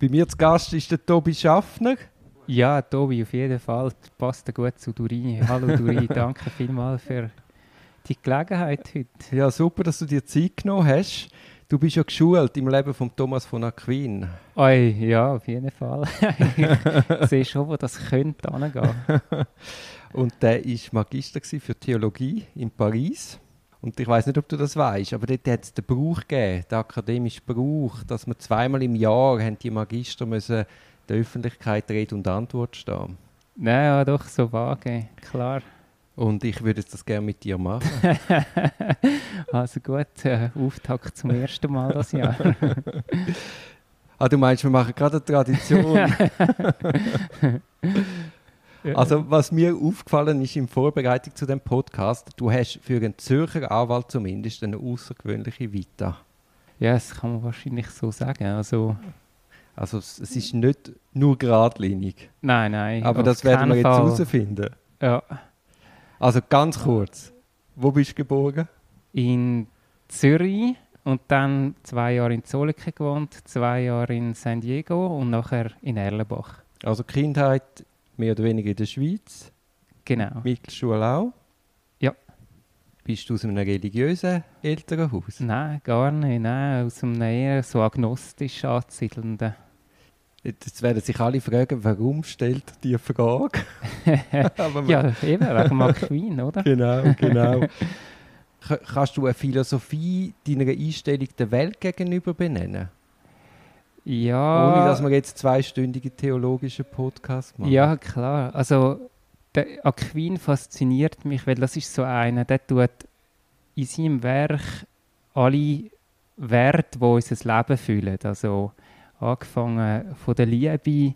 Bei mir zu Gast ist der Tobi Schaffner. Ja, Tobi, auf jeden Fall. Passt gut zu Durini. Hallo Durini, danke vielmals für die Gelegenheit heute. Ja, super, dass du dir Zeit genommen hast. Du bist ja geschult im Leben von Thomas von Aquin. Oi, ja, auf jeden Fall. ich sehe schon, wo das könnte angehen. Und der war Magister für Theologie in Paris. Und ich weiß nicht, ob du das weißt, aber dort hat es den Brauch gegeben, den akademischen Brauch, dass man zweimal im Jahr haben die Magister müssen der Öffentlichkeit Rede und Antwort stehen. Nein, ja, doch, so vage, klar. Und ich würde das gerne mit dir machen. also gut, äh, Auftakt zum ersten Mal das Jahr. ah, du meinst, wir machen gerade eine Tradition? Also, was mir aufgefallen ist in Vorbereitung zu dem Podcast, du hast für einen Zürcher Anwalt zumindest eine außergewöhnliche Vita. Ja, das kann man wahrscheinlich so sagen. Also, also es ist nicht nur geradlinig. Nein, nein. Aber das werden wir jetzt herausfinden. Ja. Also ganz kurz, wo bist du geboren? In Zürich und dann zwei Jahre in Zolike gewohnt, zwei Jahre in San Diego und nachher in Erlenbach. Also Kindheit mehr oder weniger in der Schweiz. Genau. Mittelschule auch. Ja. Bist du aus einem religiösen Elternhaus? Nein, gar nicht. Nein, aus einem eher so agnostisch anzusiedelnden. Jetzt werden sich alle fragen, warum stellt die Frage? ja, eben, wegen McQueen, oder? Genau, genau. Kannst du eine Philosophie deiner Einstellung der Welt gegenüber benennen? Ja. Ohne dass wir jetzt zweistündige theologische Podcast machen. Ja, klar. Also der Aquin fasziniert mich, weil das ist so einer, der tut in seinem Werk alle Werte, die unser Leben füllen. Also angefangen von der Liebe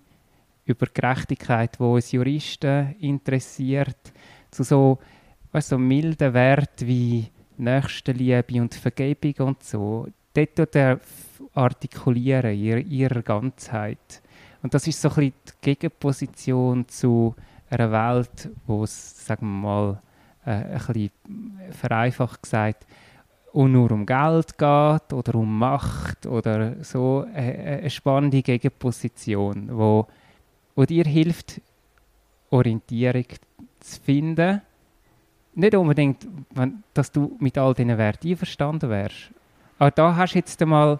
über Gerechtigkeit, wo uns Juristen interessiert, zu so, weißt, so milden Werten wie Nächstenliebe und Vergebung und so. Dort tut er artikulieren in ihrer Ganzheit. Und das ist so ein bisschen die Gegenposition zu einer Welt, wo es, sagen wir mal, äh, ein bisschen vereinfacht gesagt, und nur um Geld geht oder um Macht oder so äh, äh, eine spannende Gegenposition, wo, wo dir hilft, Orientierung zu finden. Nicht unbedingt, dass du mit all diesen Werten einverstanden wärst. Aber da hast du jetzt einmal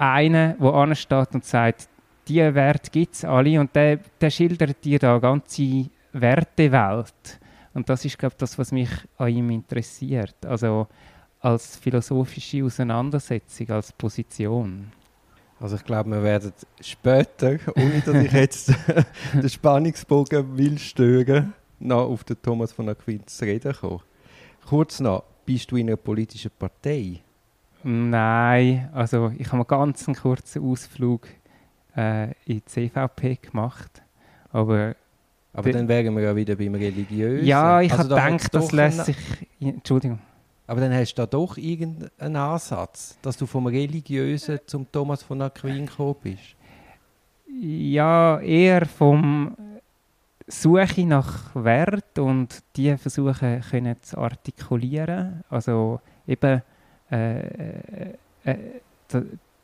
einen, der ansteht und sagt, diese Werte gibt es alle und der, der schildert dir da eine ganze Wertewelt. Und das ist, glaube ich, das, was mich an ihm interessiert. Also als philosophische Auseinandersetzung, als Position. Also ich glaube, wir werden später, ohne dass ich jetzt den Spannungsbogen will stören, noch auf den Thomas von Aquin zu reden kommen. Kurz noch, bist du in einer politischen Partei? Nein, also ich habe einen ganz kurzen Ausflug äh, in die CVP gemacht, aber... Aber dann wären wir ja wieder beim Religiösen. Ja, ich also habe gedacht, das lässt sich... Entschuldigung. Aber dann hast du da doch irgendeinen Ansatz, dass du vom Religiösen zum Thomas von Aquin gekommen bist. Ja, eher vom Suche nach Wert und die versuchen können zu artikulieren. Also eben äh, äh, äh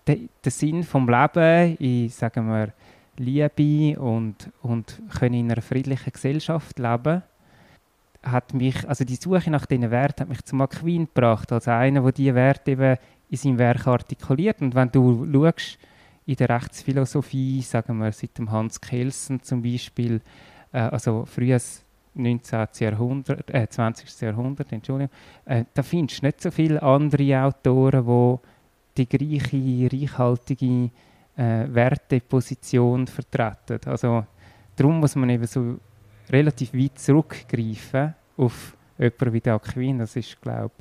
der, der Sinn vom Leben in, sagen wir, Liebe und, und können in einer friedlichen Gesellschaft leben hat mich, also die Suche nach diesen Werten hat mich zu Aquin gebracht, als einer, der diese Werte eben in seinem Werk artikuliert. Und wenn du schaust, in der Rechtsphilosophie, sagen wir seit dem Hans Kelsen zum Beispiel, äh, also frühes 19. Jahrhundert, äh, 20. Jahrhundert, Entschuldigung, äh, da findest du nicht so viele andere Autoren, die die gleiche, reichhaltige äh, Werteposition vertreten. Also darum muss man eben so relativ weit zurückgreifen auf jemanden wie der Aquin. Das ist, glaube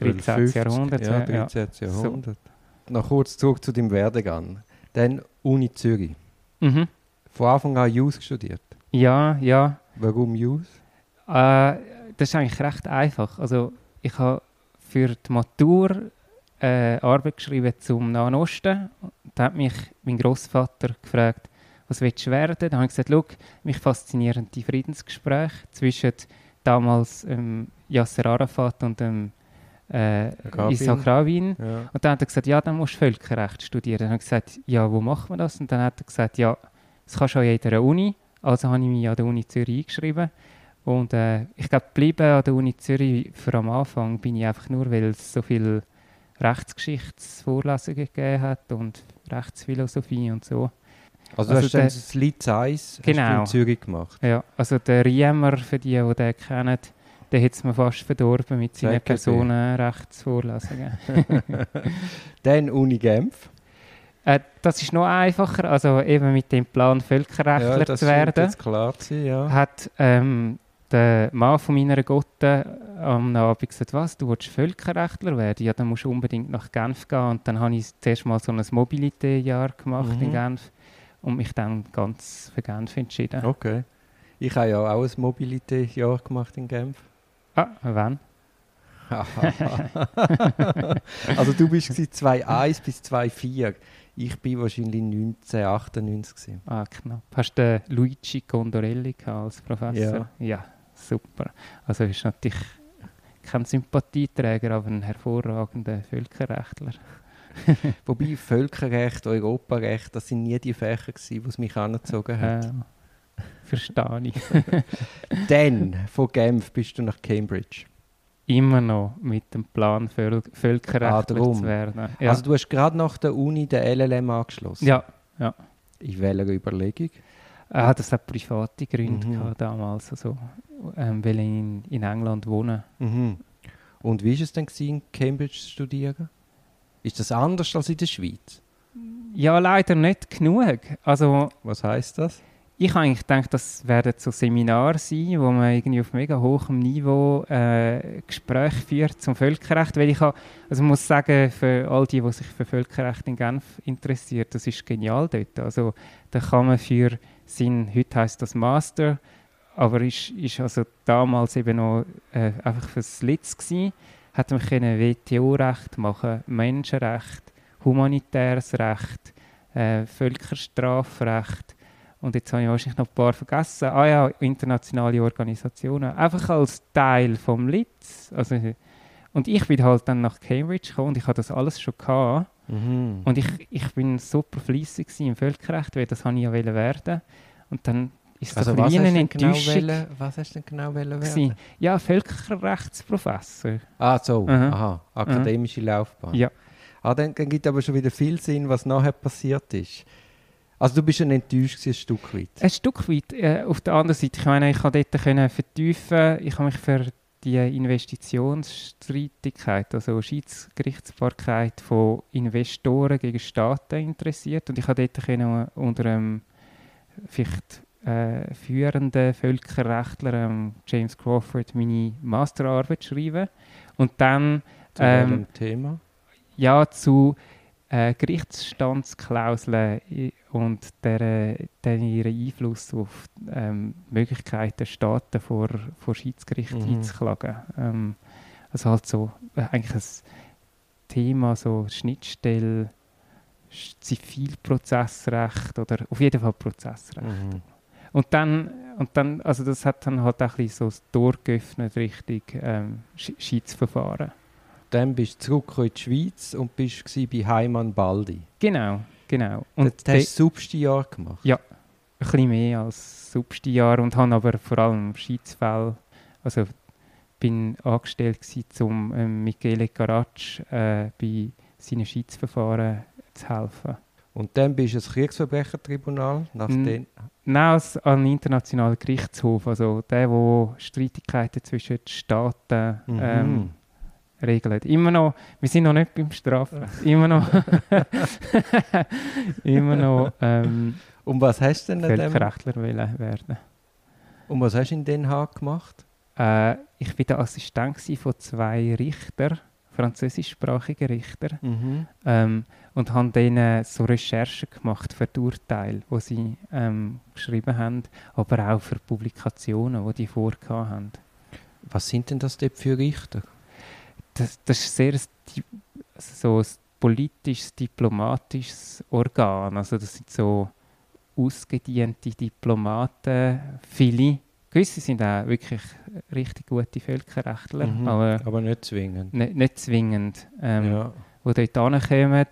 ich, 13. Jahrhundert. Ja, 13. Ja. Jahrhundert. So. Noch kurz zurück zu deinem Werdegang. Dann Uni Zürich. Mhm. Von Anfang an Jus studiert? Ja, ja. Warum Jus? Äh, das ist eigentlich recht einfach. Also ich habe für die Matur äh, Arbeit geschrieben zum Nahen Osten. Da hat mich mein Großvater gefragt, was willst du werden? Dann habe ich gesagt, schau, mich faszinieren die Friedensgespräche zwischen damals ähm, Yasser Arafat und dem äh, Rabin. Isaac Rabin. Ja. Und dann hat er gesagt, ja, dann musst du Völkerrecht studieren. Dann habe ich gesagt, ja, wo macht man das? Und dann hat er gesagt, ja, das kannst du an jeder Uni. Also habe ich mich an der Uni Zürich eingeschrieben. Und äh, ich glaube, an der Uni Zürich für am Anfang bin ich einfach nur, weil es so viele Rechtsgeschichtsvorlesungen gegeben hat und Rechtsphilosophie und so. Also, du Also hast dann der- das Lied 1 hast du Genau. in Zürich gemacht. Ja, also der Riemer, für die, die den kennen, der hat es mir fast verdorben mit seinen. Personenrechtsvorlesungen. Dann Uni Genf. Äh, das ist noch einfacher, also eben mit dem Plan, Völkerrechtler das zu werden. jetzt klar sein, ja. hat ähm, der Mann von meiner Gotte am Abend gesagt, was, du willst Völkerrechtler werden? Ja, dann musst du unbedingt nach Genf gehen. Und dann habe ich zuerst mal so ein Mobilité-Jahr gemacht Mhm. in Genf und mich dann ganz für Genf entschieden. Okay. Ich habe ja auch ein Mobility-Jahr gemacht in Genf. Ah, wann? also du bist 2.1 bis 2.4. Ich bin wahrscheinlich 1998. gewesen. Ah, knapp. Hast du den Luigi Condorelli als Professor? Ja. super. Also ist natürlich kein Sympathieträger, aber ein hervorragender Völkerrechtler. Wobei Völkerrecht, Europarecht, das sind nie die Fächer, gewesen, die es mich angezogen hat. Äh, verstehe ich. Dann, von Genf bist du nach Cambridge. Immer noch mit dem Plan, Völ Ah, Völkerrechtler darum. zu werden. Ja. Also du hast gerade nach der Uni den LLM angeschlossen. ja. In welcher Überlegung? Ah, das hat private Gründe Mhm. damals. Also, ähm, weil ich in, in England wohne. Mhm. Und wie war es denn, gewesen, in Cambridge zu studieren? Ist das anders als in der Schweiz? Ja, leider nicht genug. Also, Was heißt das? Ich habe eigentlich gedacht, das werden so Seminare sein, wo man irgendwie auf mega hohem Niveau äh, Gespräche führt zum Völkerrecht. Weil ich habe, also muss sagen, für all die, die sich für Völkerrecht in Genf interessiert, das ist genial dort. Also da kann man für sein, heute heißt das Master, aber ist, ist also damals eben noch äh, einfach fürs Litz gewesen, hat man WTO-Recht machen, Menschenrecht, humanitäres Recht, äh, Völkerstrafrecht und jetzt habe ich wahrscheinlich noch ein paar vergessen. Ah ja, internationale Organisationen. Einfach als Teil vom Litz. Also, und ich bin halt dann nach Cambridge gekommen und ich hatte das alles schon gehabt. Mhm. Und ich, ich bin super fleissig im Völkerrecht, weil das habe ich ja wollen werden. Und dann ist das also hast, eine genau Enttäuschung wollen, was hast du denn genau wollen werden? Ja, Völkerrechtsprofessor. Ah, so. Mhm. Aha. Akademische Laufbahn. Ja. Ah, dann, dann gibt aber schon wieder viel Sinn, was nachher passiert ist. Also du bist schon enttäuscht ein Stück weit. Ein Stück weit. Äh, auf der anderen Seite, ich meine, ich konnte dort können vertiefen, ich habe mich für die Investitionsstreitigkeit, also Schiedsgerichtsbarkeit von Investoren gegen Staaten interessiert und ich habe dort können unter einem vielleicht äh, führenden Völkerrechtler, ähm, James Crawford, meine Masterarbeit schreiben und dann Zu ähm, Thema? ja zu äh, Gerichtsstandsklauseln und deren, deren ihren Einfluss auf ähm, Möglichkeiten Staaten vor, vor Schiedsgericht Mhm. einzuklagen. Ähm, also halt so äh, eigentlich ein Thema, so Schnittstelle, Sch- Zivilprozessrecht oder auf jeden Fall Prozessrecht. Mhm. Und dann, und dann, also das hat dann halt auch ein bisschen so das Tor geöffnet Richtung ähm, Sch- Schiedsverfahren. Dann bist du zurück in die Schweiz und bist bei Heimann Baldi. Genau, genau. Und Und du hast das Substi-Jahr gemacht. ein bisschen mehr als Substijahr und habe aber vor allem Schiedsfälle, also bin angestellt gsi, um ähm, Michele Caratsch äh, bei seinen Schiedsverfahren zu helfen. Und dann bist du ins Kriegsverbrechertribunal. Nach den, Nein, als an den internationalen Gerichtshof, also der, wo Streitigkeiten zwischen den Staaten Mhm. ähm, regelt. Immer noch, wir sind noch nicht beim Strafen, immer noch, immer noch ähm, Und was hast du denn dem, Völkerrechtler wollen werden. und was hast du in Den Haag gemacht? Äh, ich war der Assistent von zwei Richtern, französischsprachigen Richter, Mhm. ähm, und habe denen so Recherchen gemacht für die Urteile, die sie ähm, geschrieben haben, aber auch für Publikationen, die die vorgehabt haben. Was sind denn das dort für Richter? Das, das ist sehr ein, so ein politisches, diplomatisches Organ. Also das sind so ausgediente Diplomaten, viele, gewisse sind auch wirklich richtig gute Völkerrechtler, Mhm. aber Aber nicht zwingend. nicht, nicht zwingend. Ähm, ja. die dort hinkommen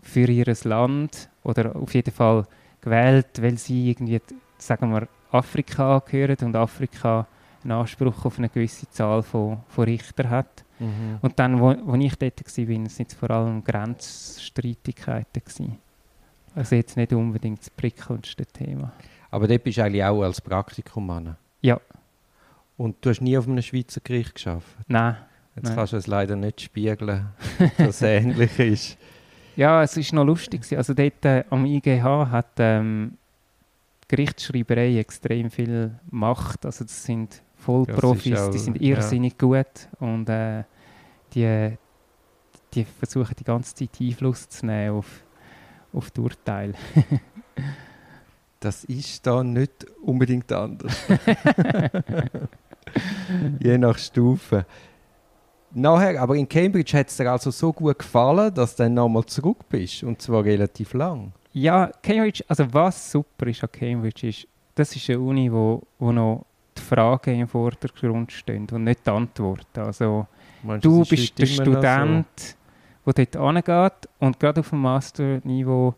für ihr Land oder auf jeden Fall gewählt, weil sie irgendwie, sagen wir, Afrika angehören und Afrika einen Anspruch auf eine gewisse Zahl von, von Richtern hat. Mhm. Und dann, wo, wo ich dort war, sind es vor allem Grenzstreitigkeiten. Gewesen. Also jetzt nicht unbedingt das prickelndste Thema. Aber dort bist du eigentlich auch als Praktikum an. Ja. Und du hast nie auf einem Schweizer Gericht geschafft. Nein. Jetzt Nein. kannst du es leider nicht spiegeln, dass es ähnlich ist. Ja, es ist noch lustig. Also dort äh, am IGH hat ähm, die Gerichtsschreiberei extrem viel Macht. Also das sind Vollprofis, Ja, auch- die sind ja. irrsinnig gut und äh, die, die versuchen die ganze Zeit Einfluss zu nehmen auf, auf die Urteile. Das ist da nicht unbedingt anders. Je nach Stufe. Nachher, aber in Cambridge hat es dir also so gut gefallen, dass du dann nochmal zurück bist. Und zwar relativ lang. Ja, Cambridge, also was super ist an Cambridge ist, das ist eine Uni, wo, wo noch Fragen im Vordergrund stehen und nicht die Antworten. Also Meinst du es ist bist der Student, der dort angeht und gerade auf dem Masterniveau,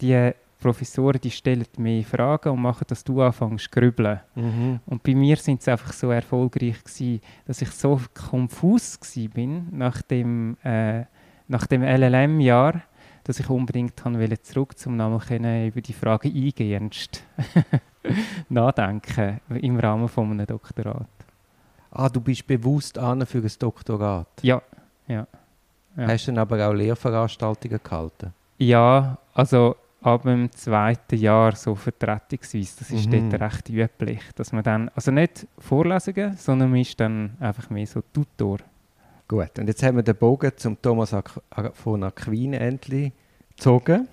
die Professoren, die stellen mehr Fragen und machen, dass du anfängst zu grübeln. So. Mhm. Und bei mir sind sie einfach so erfolgreich gewesen, dass ich so konfus bin nach dem, äh, nach dem LLM-Jahr, dass ich unbedingt wollte zurück zum können über die Frage eingehend nachdenken im Rahmen von einem Doktorat. Ah, du bist bewusst an für ein Doktorat. Ja, ja. Ja. Hast du dann aber auch Lehrveranstaltungen gehalten? Ja, also ab dem zweiten Jahr so vertretungsweise, das ist Mhm. dort recht üblich, dass man dann, also nicht Vorlesungen, sondern man ist dann einfach mehr so Tutor. Gut, und jetzt haben wir den Bogen zum Thomas Ak von Aquin endlich gezogen,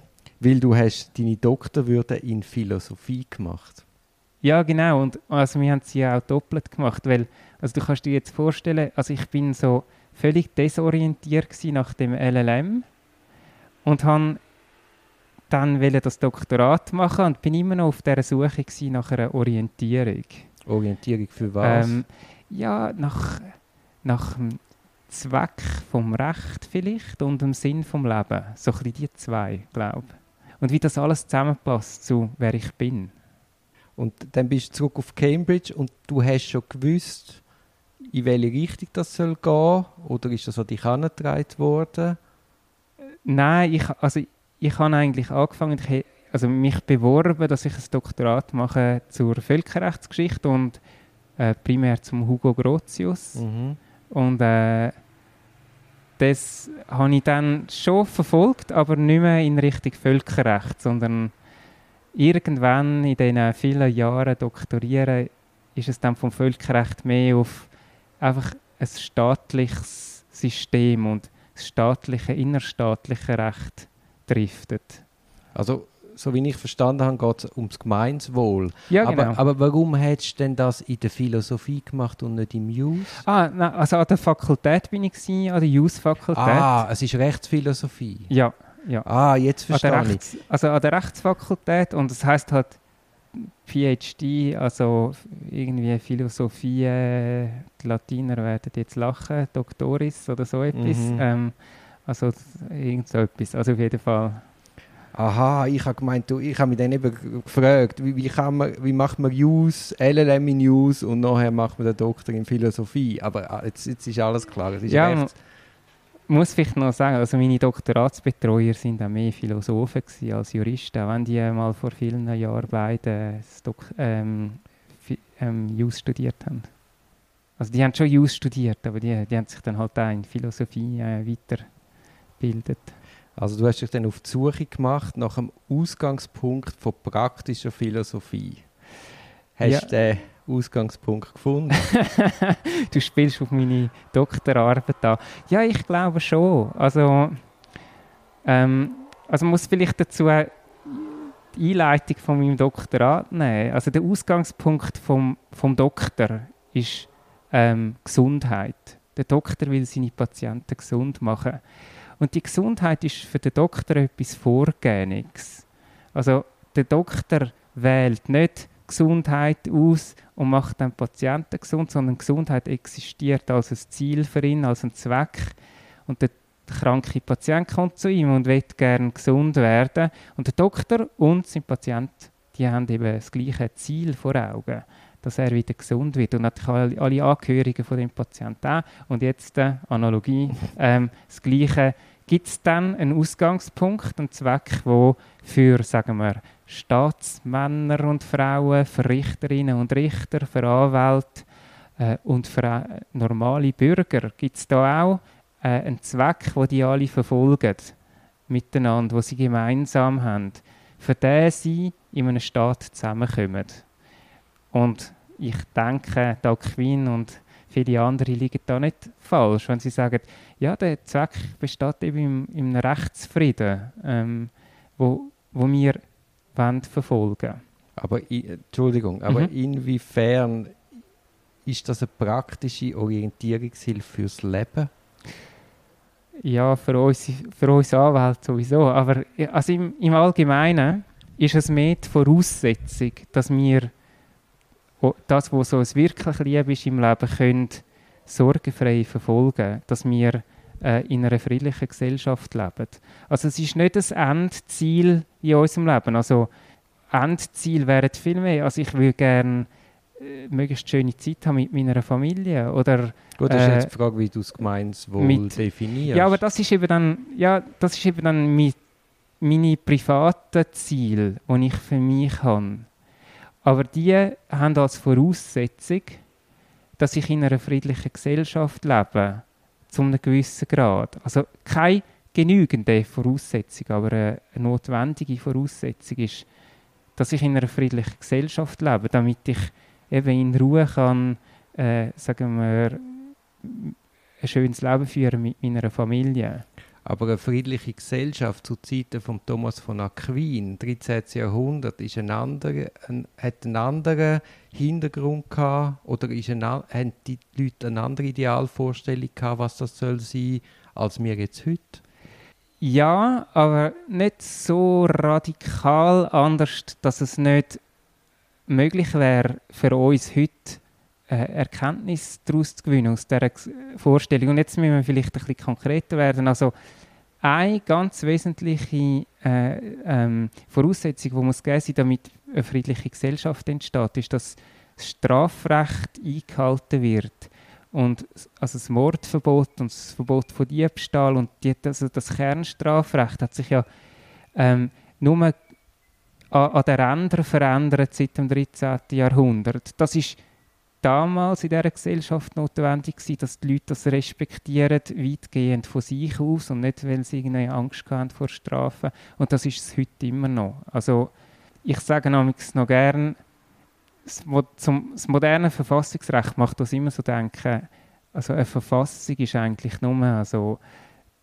weil du hast deine Doktorwürde in Philosophie gemacht. Ja, genau. Und also wir haben sie ja auch doppelt gemacht, weil also du kannst dir jetzt vorstellen, also ich bin so völlig desorientiert nach dem LLM und han dann wollte das Doktorat machen und bin immer noch auf der Suche nach einer Orientierung. Orientierung für was? Ähm, ja, nach, nach dem Zweck vom Recht vielleicht und dem Sinn vom Leben. So ein bisschen die zwei, glaube ich. Und wie das alles zusammenpasst zu wer ich bin. Und dann bist du zurück auf Cambridge und du hast schon gewusst, in welche Richtung das soll gehen? Oder ist das an dich herangetragen worden? Nein, ich, also ich habe eigentlich angefangen, ich, also mich beworben, dass ich ein Doktorat mache zur Völkerrechtsgeschichte und äh, primär zum Hugo Grotius. Mhm. Und äh, das habe ich dann schon verfolgt, aber nicht mehr in Richtung Völkerrecht, sondern irgendwann in diesen vielen Jahren Doktorieren ist es dann vom Völkerrecht mehr auf einfach ein staatliches System und das staatliche, innerstaatliche Recht driftet. Also, so wie ich verstanden habe, geht es ums Gemeinswohl. Ja, genau. aber, aber warum hättest du denn das in der Philosophie gemacht und nicht im Jus? ah, nein, also an der Fakultät bin ich, gewesen, an der Jus-Fakultät. Ah, es ist Rechtsphilosophie. Ja, ja. Ah, jetzt an verstehe ich. Rechts, also an der Rechtsfakultät und das heißt halt PhD, also irgendwie Philosophie, äh, die Latiner werden jetzt lachen, Doktoris oder so etwas. Mhm. Ähm, also irgend so etwas, also auf jeden Fall. Aha, ich habe gemeint, du, ich habe mich dann eben gefragt, wie, wie, kann man, wie macht man Use, LLM in Use und nachher macht man den Doktor in Philosophie. Aber ah, jetzt, jetzt ist alles klar. Ist Ja, Rechts. muss vielleicht noch sagen, also meine Doktoratsbetreuer sind auch mehr Philosophen gewesen als Juristen, auch wenn die mal vor vielen Jahren beide ähm, ähm, Jus studiert haben. Also die haben schon Jus studiert, aber die, die haben sich dann halt auch in Philosophie äh, weitergebildet. Also du hast dich dann auf die Suche gemacht nach einem Ausgangspunkt von praktischer Philosophie. Hast Ja. du den Ausgangspunkt gefunden? du spielst auf meine Doktorarbeit an. Ja, ich glaube schon. Also, ähm, also muss vielleicht dazu die Einleitung von meinem Doktorat nehmen. Also der Ausgangspunkt vom, vom Doktor ist ähm, Gesundheit. Der Doktor will seine Patienten gesund machen. Und die Gesundheit ist für den Doktor etwas Vorgehendes. Also der Doktor wählt nicht Gesundheit aus und macht dann Patienten gesund, sondern Gesundheit existiert als ein Ziel für ihn, als ein Zweck. Und der kranke Patient kommt zu ihm und will gerne gesund werden. Und der Doktor und sein Patient, die haben eben das gleiche Ziel vor Augen, dass er wieder gesund wird. Und natürlich alle Angehörigen von dem Patienten auch. Und jetzt äh, Analogie, ähm, das gleiche gibt es dann einen Ausgangspunkt, einen Zweck, wo für, sagen wir, Staatsmänner und Frauen, für Richterinnen und Richter, für Anwälte äh, und für äh, normale Bürger gibt es da auch äh, einen Zweck, wo die alle verfolgen miteinander, wo sie gemeinsam haben, für den sie in einem Staat zusammenkommen. Und ich denke, da Queen und viele andere liegen da nicht falsch, wenn sie sagen, ja, der Zweck besteht eben im, im Rechtsfrieden, ähm, wo, wo wir wollen verfolgen Aber, Entschuldigung, aber mhm. inwiefern ist das eine praktische Orientierungshilfe fürs Leben? Ja, für uns, für uns Anwälte sowieso. Aber also im, im Allgemeinen ist es mehr die Voraussetzung, dass wir das, was so ein wirklich lieb ist im Leben, können sorgenfrei verfolgen, dass wir äh, in einer friedlichen Gesellschaft leben. Also es ist nicht das Endziel in unserem Leben. Also Endziel wäre viel mehr. Also ich würde gerne äh, möglichst schöne Zeit haben mit meiner Familie oder Gut, das ist äh, jetzt die Frage, wie du das Gemeinswohl mit, definierst. Ja, aber das ist eben dann, ja, das ist eben dann mit meine privaten Ziele, die ich für mich habe. Aber die haben als Voraussetzung, dass ich in einer friedlichen Gesellschaft lebe, zu einem gewissen Grad. Also keine genügende Voraussetzung, aber eine notwendige Voraussetzung ist, dass ich in einer friedlichen Gesellschaft lebe, damit ich eben in Ruhe kann, äh, sagen wir, ein schönes Leben führen mit meiner Familie. Aber eine friedliche Gesellschaft zu Zeiten von Thomas von Aquin, 13. Jahrhundert, ist ein anderer, ein, hat einen anderen Hintergrund gehabt oder ist ein, haben die Leute eine andere Idealvorstellung gehabt, was das soll sein, als wir jetzt heute? Ja, aber nicht so radikal anders, dass es nicht möglich wäre für uns heute Erkenntnis daraus zu gewinnen, aus dieser Vorstellung. Und jetzt müssen wir vielleicht ein bisschen konkreter werden. Also eine ganz wesentliche äh, ähm, Voraussetzung, die muss geben sein, damit eine friedliche Gesellschaft entsteht, ist, dass das Strafrecht eingehalten wird. Und also das Mordverbot und das Verbot von Diebstahl und die, also das Kernstrafrecht hat sich ja ähm, nur an, an den Rändern verändert seit dem 13. Jahrhundert. Das ist damals in dieser Gesellschaft notwendig gewesen, dass die Leute das respektieren, weitgehend von sich aus und nicht, weil sie irgendwie Angst haben vor Strafen. Und das ist es heute immer noch. Also ich sage noch gern, das, das moderne Verfassungsrecht macht uns immer so denken, also eine Verfassung ist eigentlich nur also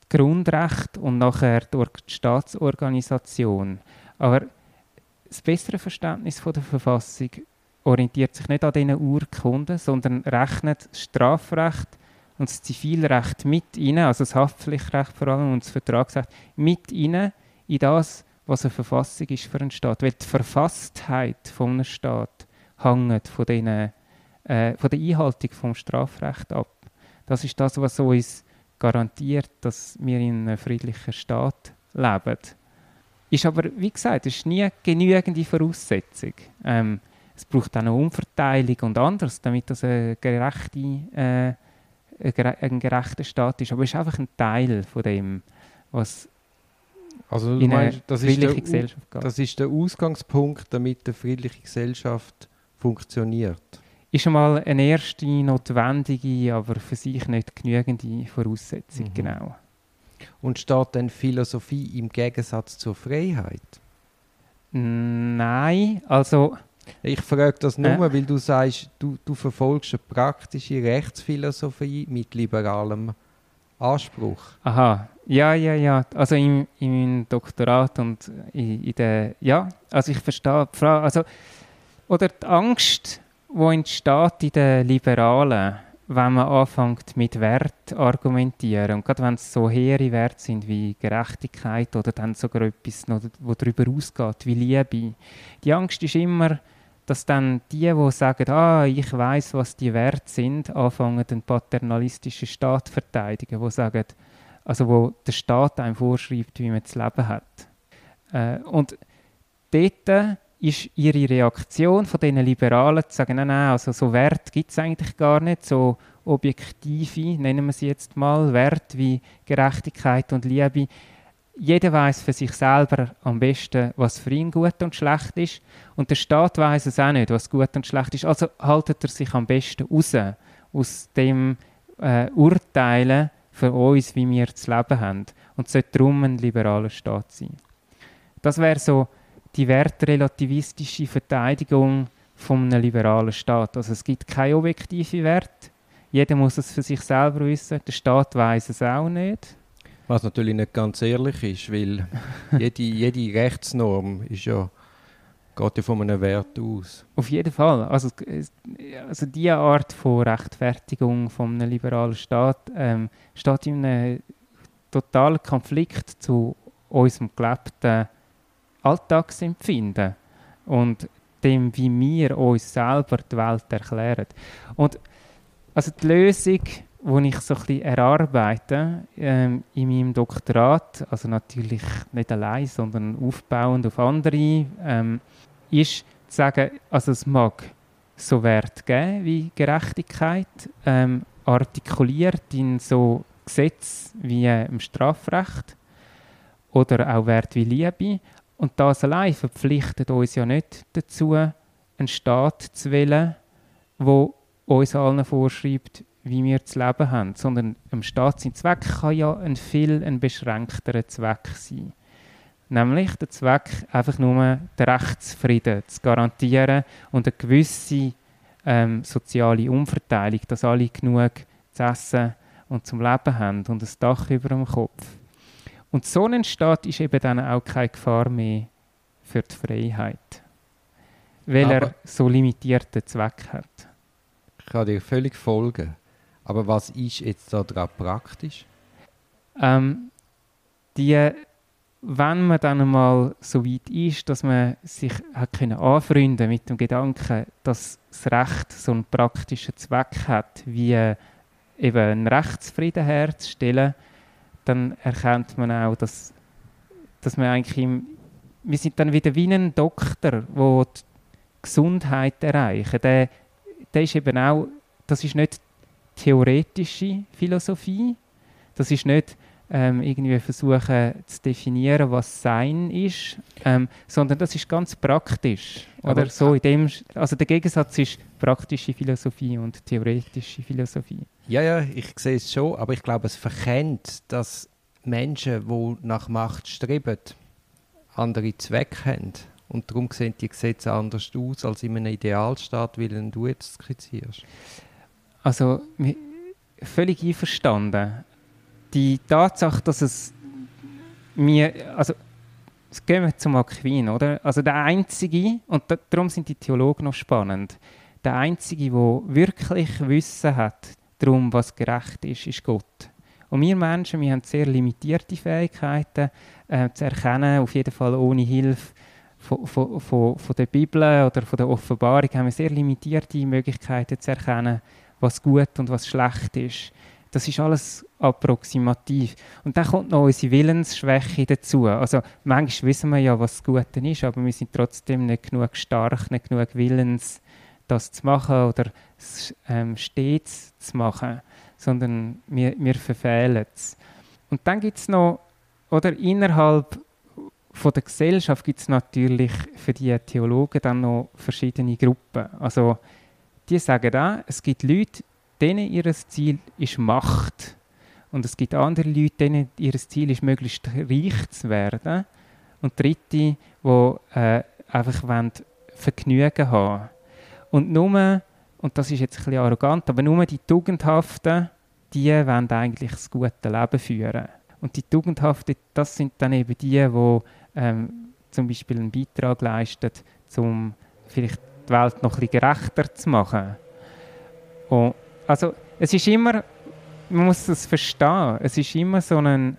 Grundrecht und nachher die Staatsorganisation. Aber das bessere Verständnis von der Verfassung orientiert sich nicht an diesen Urkunden, sondern rechnet das Strafrecht und das Zivilrecht mit rein, also das Haftpflichtrecht vor allem und das Vertragsrecht, mit rein in das, was eine Verfassung ist für einen Staat. Weil die Verfasstheit von einem Staat hängt von, den, äh, von der Einhaltung vom Strafrecht ab. Das ist das, was uns garantiert, dass wir in einem friedlichen Staat leben. Ist aber, wie gesagt, ist nie genügende Voraussetzung. Ähm, es braucht auch eine Umverteilung und anderes, damit das eine gerechte, äh, ein gerechter Staat ist. Aber es ist einfach ein Teil von dem, was also in meinst, das ist der, Gesellschaft geht. Das ist der Ausgangspunkt, damit eine friedliche Gesellschaft funktioniert. Ist einmal eine erste notwendige, aber für sich nicht genügende Voraussetzung, mhm. genau. Und steht denn Philosophie im Gegensatz zur Freiheit? Nein, also ich frage das nur, äh. weil du sagst, du, du verfolgst eine praktische Rechtsphilosophie mit liberalem Anspruch. Aha, ja, ja, ja. Also im, im Doktorat und in, in der, ja, also ich verstehe die Frage, also, oder die Angst, die entsteht in den Liberalen, wenn man anfängt mit Wert argumentieren und gerade wenn es so hehre Werte sind wie Gerechtigkeit oder dann sogar etwas, noch, wo darüber ausgeht wie Liebe, die Angst ist immer, dass dann die, die sagen, ah, ich weiß, was die wert sind, anfangen, den paternalistischen Staat zu verteidigen, die sagen, also wo der Staat einem vorschreibt, wie man zu leben hat. Äh, und dort ist ihre Reaktion von diesen Liberalen zu sagen, nein, nein, also so Wert gibt es eigentlich gar nicht, so objektive, nennen wir sie jetzt mal, Wert wie Gerechtigkeit und Liebe. Jeder weiß für sich selber am besten, was für ihn gut und schlecht ist. Und der Staat weiß es auch nicht, was gut und schlecht ist. Also haltet er sich am besten raus aus dem äh, Urteilen für uns, wie wir zu leben haben. Und sollte darum ein liberaler Staat sein. Das wäre so die wertrelativistische Verteidigung von einem liberalen Staat. Also es gibt keine objektive Wert. Jeder muss es für sich selber wissen. Der Staat weiß es auch nicht. Was natürlich nicht ganz ehrlich ist, weil jede, jede Rechtsnorm ist ja, geht ja von einem Wert aus. Auf jeden Fall. Also, also diese Art von Rechtfertigung von einem liberalen Staat ähm, steht in einem totalen Konflikt zu unserem gelebten Alltagsempfinden und dem, wie wir uns selber die Welt erklären. Und also die Lösung, die ich so ein bisschen erarbeite ähm, in meinem Doktorat, also natürlich nicht allein, sondern aufbauend auf andere, ähm, ist zu sagen, also es mag so Wert geben wie Gerechtigkeit, ähm, artikuliert in so Gesetz wie äh, im Strafrecht oder auch Wert wie Liebe, und das allein verpflichtet uns ja nicht dazu, einen Staat zu wählen, wo uns allen vorschreibt, wie wir zu leben haben, sondern ein Staat sein Zweck kann ja ein viel ein beschränkterer Zweck sein. Nämlich der Zweck, einfach nur den Rechtsfrieden zu garantieren und eine gewisse ähm, soziale Umverteilung, dass alle genug zu essen und zum Leben haben und ein Dach über dem Kopf. Und so ein Staat ist eben dann auch keine Gefahr mehr für die Freiheit, weil Aber er so limitierten Zweck hat. Ich kann dir völlig folgen. Aber was ist jetzt daran praktisch? Ähm, die, wenn man dann einmal so weit ist, dass man sich hat können anfreunden mit dem Gedanken, dass das Recht so einen praktischen Zweck hat, wie eben einen Rechtsfrieden herzustellen, dann erkennt man auch, dass, dass wir eigentlich im, wir sind dann wieder wie ein Doktor, der die Gesundheit erreicht. Der, der ist eben auch, das ist nicht theoretische Philosophie, das ist nicht ähm, irgendwie versuchen zu definieren, was Sein ist, ähm, sondern das ist ganz praktisch. Aber oder so in dem, also der Gegensatz ist praktische Philosophie und theoretische Philosophie. Ja, ja, ich sehe es schon, aber ich glaube, es verkennt, dass Menschen, die nach Macht streben, andere Zwecke haben. Und darum sehen die Gesetze anders aus als in einem Idealstaat, wie du jetzt skizzierst. Also, völlig einverstanden die Tatsache, dass es mir, also jetzt gehen wir zum Aquin, oder? Also der Einzige, und da, darum sind die Theologen noch spannend, der Einzige, der wirklich Wissen hat darum, was gerecht ist, ist Gott. Und wir Menschen, wir haben sehr limitierte Fähigkeiten äh, zu erkennen, auf jeden Fall ohne Hilfe von, von, von, von der Bibel oder von der Offenbarung haben wir sehr limitierte Möglichkeiten zu erkennen, was gut und was schlecht ist. Das ist alles approximativ. Und dann kommt noch unsere Willensschwäche dazu. Also manchmal wissen wir ja, was das Gute ist, aber wir sind trotzdem nicht genug stark, nicht genug willens, das zu machen oder ähm, stets zu machen, sondern wir, wir verfehlen es. Und dann gibt es noch, oder innerhalb von der Gesellschaft gibt es natürlich für die Theologen dann noch verschiedene Gruppen. Also die sagen auch, es gibt Leute, denen ihr Ziel ist Macht. Und es gibt andere Leute, denen ihr Ziel ist, möglichst reich zu werden. Und Dritte, die äh, einfach wollen Vergnügen haben Und nur, und das ist jetzt ein bisschen arrogant, aber nur die Tugendhaften, die wollen eigentlich das gute Leben führen. Und die Tugendhaften, das sind dann eben die, die ähm, zum Beispiel einen Beitrag leisten, um vielleicht die Welt noch ein bisschen gerechter zu machen. Und also es ist immer, man muss das verstehen, es ist immer so ein,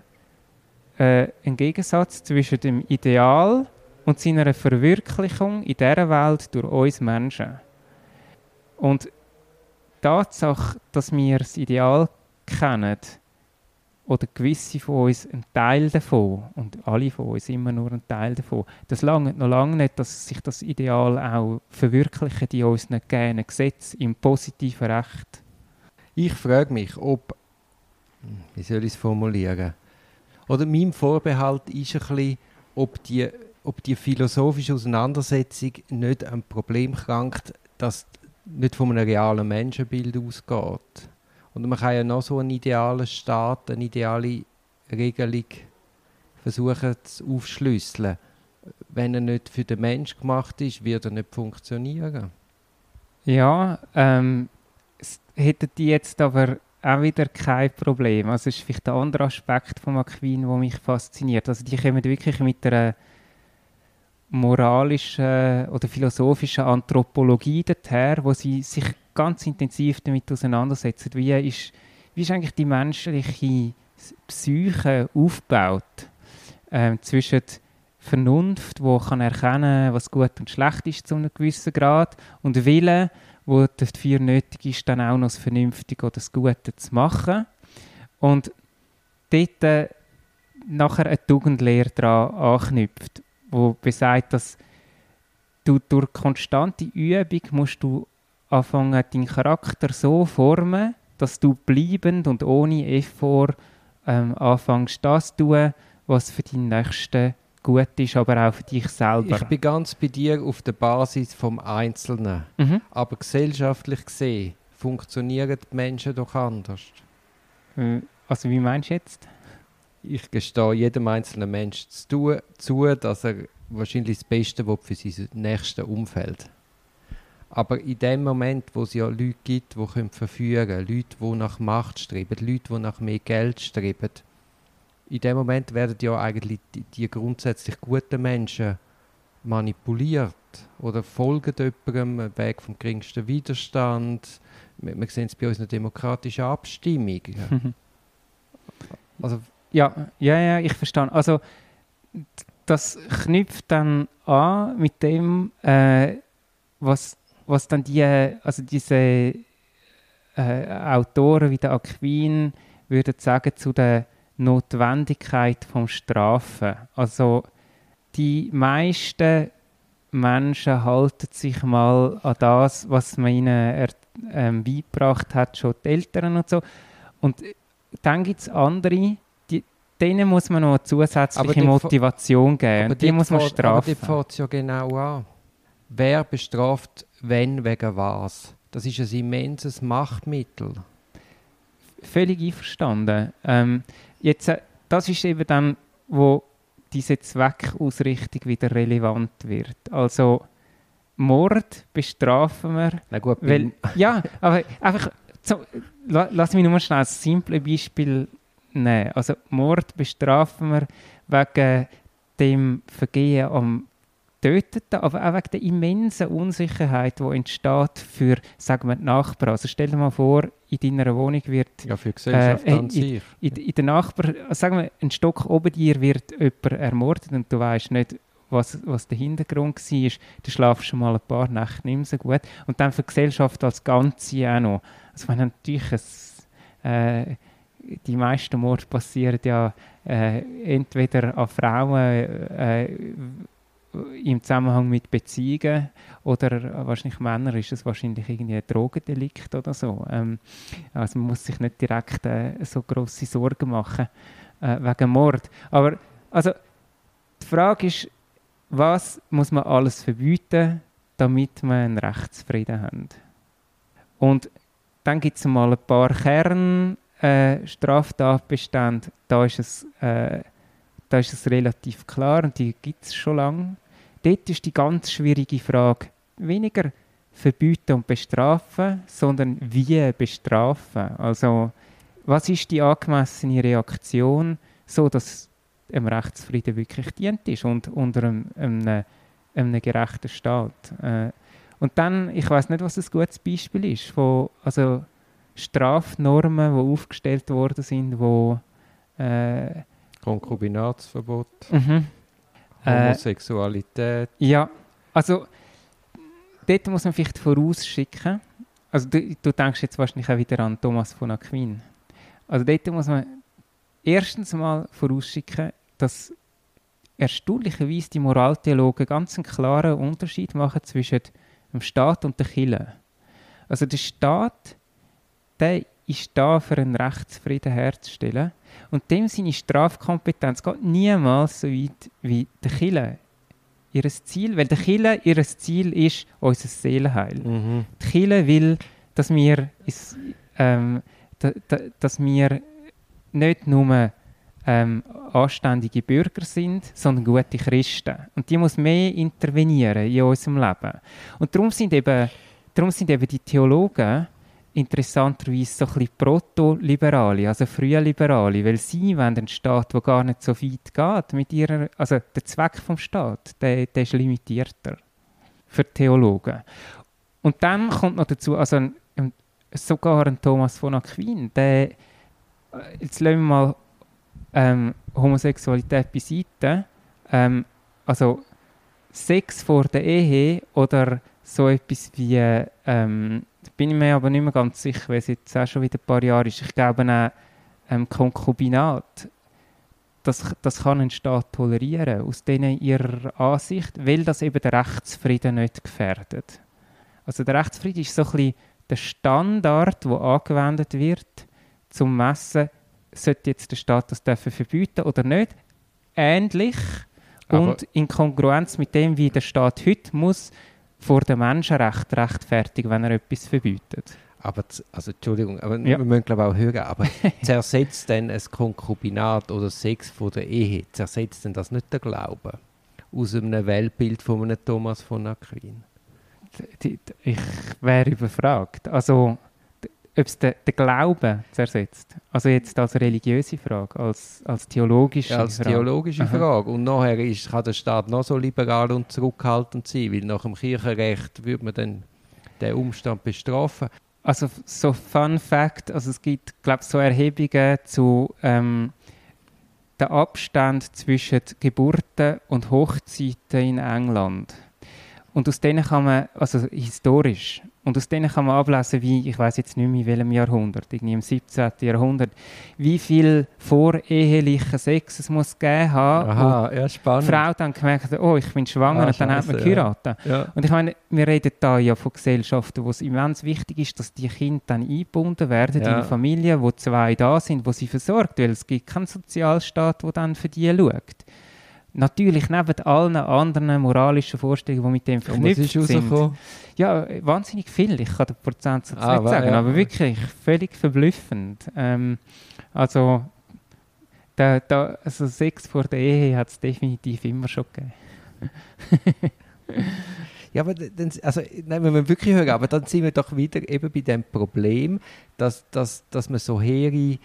äh, ein Gegensatz zwischen dem Ideal und seiner Verwirklichung in dieser Welt durch uns Menschen. Und die Tatsache, dass wir das Ideal kennen, oder gewisse von uns ein Teil davon und alle von uns immer nur ein Teil davon, das lange noch lange nicht, dass sich das Ideal auch verwirklichen in unseren gegebenen Gesetz im positiven Recht. Ich frage mich, ob, wie soll ich es formulieren, oder mein Vorbehalt ist ein bisschen, ob die, ob die philosophische Auseinandersetzung nicht ein Problem krankt, das nicht von einem realen Menschenbild ausgeht. Und man kann ja noch so einen idealen Staat, eine ideale Regelung versuchen zu aufschlüsseln. Wenn er nicht für den Mensch gemacht ist, wird er nicht funktionieren. Ja, ähm, hätten die jetzt aber auch wieder kein Problem. Also das ist vielleicht der andere Aspekt von Aquin, der mich fasziniert. Also die kommen wirklich mit einer moralischen oder philosophischen Anthropologie daher, wo sie sich ganz intensiv damit auseinandersetzen. Wie ist, wie ist eigentlich die menschliche Psyche aufgebaut ähm, zwischen Vernunft, wo kann erkennen, was gut und schlecht ist zu einem gewissen Grad, und Wille, wo dafür nötig ist, dann auch noch das Vernünftige oder das Gute zu machen. Und dort äh, nachher eine Tugendlehre daran anknüpft, wo besagt, dass du durch konstante Übung musst du anfangen, deinen Charakter so formen, dass du bleibend und ohne Effort ähm, anfängst, das zu tun, was für deinen Nächsten gut ist, aber auch für dich selber. Ich bin ganz bei dir auf der Basis vom Einzelnen. Mhm. Aber gesellschaftlich gesehen funktionieren die Menschen doch anders. Äh, also wie meinst du jetzt? Ich gestehe jedem einzelnen Menschen zu, zu dass er wahrscheinlich das Beste will für sein nächstes Umfeld aber in dem Moment, wo es ja Leute gibt, die können verführen können, Leute, die nach Macht streben, Leute, die nach mehr Geld streben, in dem Moment werden ja eigentlich die, die grundsätzlich guten Menschen manipuliert oder folgen jemandem, Weg vom geringsten Widerstand. Wir, wir sehen es bei unseren demokratischen Abstimmungen. also, ja, ja, ja, ich verstehe. Also, das knüpft dann an mit dem, äh, was was dann die, also diese äh, Autoren wie der Aquin würden sagen zu der Notwendigkeit vom Strafen. Also die meisten Menschen halten sich mal an das, was man ihnen er, ähm, beigebracht hat, schon die Eltern und so. Und dann gibt es andere, die, denen muss man noch eine zusätzliche Motivation geben. Aber die muss man strafen. Aber die fängt ja genau an. Wer bestraft wenn, wegen was. Das ist ein immenses Machtmittel. Völlig einverstanden. Ähm, jetzt, äh, das ist eben dann, wo diese Zweckausrichtung wieder relevant wird. Also Mord bestrafen wir. Na gut, weil, ja, aber einfach, so, lass mich nur schnell ein simples Beispiel nehmen. Also Mord bestrafen wir wegen dem Vergehen am Getöteten, aber auch wegen der immensen Unsicherheit, die entsteht für, sagen wir, die Nachbarn. Also stell dir mal vor, in deiner Wohnung wird... Ja, für die Gesellschaft äh, sich. In, in, in der Nachbar, sagen wir, ein Stock oben dir wird jemand ermordet und du weißt nicht, was, was der Hintergrund war, dann schlafst du mal ein paar Nächte nicht mehr so gut. Und dann für die Gesellschaft als Ganze auch noch. Also wenn natürlich ein, äh, die meisten Morde passieren ja äh, entweder an Frauen, äh, im Zusammenhang mit Beziehungen oder wahrscheinlich Männer ist es wahrscheinlich irgendwie ein Drogendelikt oder so. Ähm, also man muss sich nicht direkt äh, so große Sorgen machen äh, wegen Mord. Aber also die Frage ist, was muss man alles verbieten, damit wir einen Rechtsfrieden haben? Und dann gibt es mal ein paar Kernstraftatbestände, äh, da ist es äh, da ist es relativ klar und die gibt es schon lange dort ist die ganz schwierige Frage weniger verbieten und bestrafen, sondern wie bestrafen. Also was ist die angemessene Reaktion, so dass einem Rechtsfrieden wirklich dient ist und unter einem, einem, einem gerechten Staat. Äh, und dann, ich weiß nicht, was ein gutes Beispiel ist, von, also Strafnormen, die aufgestellt worden sind, wo äh, Konkubinatsverbot. Mhm Äh, Homosexualität. Ja, also dort muss man vielleicht vorausschicken. Also du, du denkst jetzt wahrscheinlich auch wieder an Thomas von Aquin. Also dort muss man erstens mal vorausschicken, dass erstaunlicherweise die Moraltheologen ganz einen klaren Unterschied machen zwischen dem Staat und der Kirche. Also der Staat, der ist da, für einen Rechtsfrieden herzustellen. Und dem seine Strafkompetenz geht niemals so weit wie der Kirche. Ihr Ziel, weil der Kirche, ihr Ziel ist unser Seelenheil. Mhm. Die Kirche will, dass wir, ähm, da, da, dass wir nicht nur ähm, anständige Bürger sind, sondern gute Christen. Und die muss mehr intervenieren in unserem Leben. Und darum sind eben, darum sind eben die Theologen interessanterweise so ein bisschen Proto-Liberale, also frühe Liberale, weil sie wollen einen Staat, der gar nicht so weit geht mit ihrer, also der Zweck vom Staat, der, der ist limitierter für Theologen. Und dann kommt noch dazu, also ein, sogar ein Thomas von Aquin, der, jetzt lassen wir mal ähm, Homosexualität beiseite, ähm, also Sex vor der Ehe oder so etwas wie ähm, bin ich mir aber nicht mehr ganz sicher, weil es jetzt auch schon wieder ein paar Jahre ist. Ich glaube auch ähm, Konkubinat, das, das kann ein Staat tolerieren, aus denen ihrer Ansicht, weil das eben den Rechtsfrieden nicht gefährdet. Also der Rechtsfrieden ist so ein bisschen der Standard, der angewendet wird, zum Messen, sollte jetzt der Staat das dürfen verbieten oder nicht. Ähnlich Aber und in Kongruenz mit dem, wie der Staat heute muss, vor dem Menschenrecht rechtfertigen, wenn er etwas verbietet. Aber, also Entschuldigung, aber Ja. wir müssen glaube auch hören, aber zersetzt denn ein Konkubinat oder Sex vor der Ehe, zersetzt denn das nicht der Glaube? Aus einem Weltbild von einem Thomas von Aquin. Ich wäre überfragt. Also, ob es den, den Glauben zersetzt. Also jetzt als religiöse Frage, als, als theologische Ja, als Frage. theologische Aha. Frage. Und nachher ist, kann der Staat noch so liberal und zurückhaltend sein, weil nach dem Kirchenrecht würde man dann den Umstand bestrafen. Also so Fun Fact, also es gibt, glaube so Erhebungen zu ähm, den Abstand zwischen Geburten und Hochzeiten in England. Und aus denen kann man, also historisch, und aus denen kann man ablesen, wie, ich weiß jetzt nicht mehr in welchem Jahrhundert, irgendwie im 17. Jahrhundert, wie viel vorehelichen Sex es muss gegeben haben, Aha, ja, wo die spannend. Frau dann gemerkt hat, oh, ich bin schwanger, Ah, und dann hat man scheisse, ja. geheiratet. Ja. Und ich meine, wir reden da ja von Gesellschaften, wo es immens wichtig ist, dass die Kinder dann eingebunden werden in Ja. eine Familie, wo zwei da sind, wo sie versorgt, weil es gibt keinen Sozialstaat, der dann für die schaut. Natürlich neben allen anderen moralischen Vorstellungen, die mit dem verknüpft ist sind. Ja, wahnsinnig viel. Ich kann den Prozentsatz Ah, nicht sagen, ja. aber wirklich völlig verblüffend. Ähm, also, da, da, also Sex vor der Ehe hat es definitiv immer schon gegeben. Ja, aber dann, also, nein, wenn wir wirklich hören, aber dann sind wir doch wieder eben bei dem Problem, dass, dass, dass man so hehre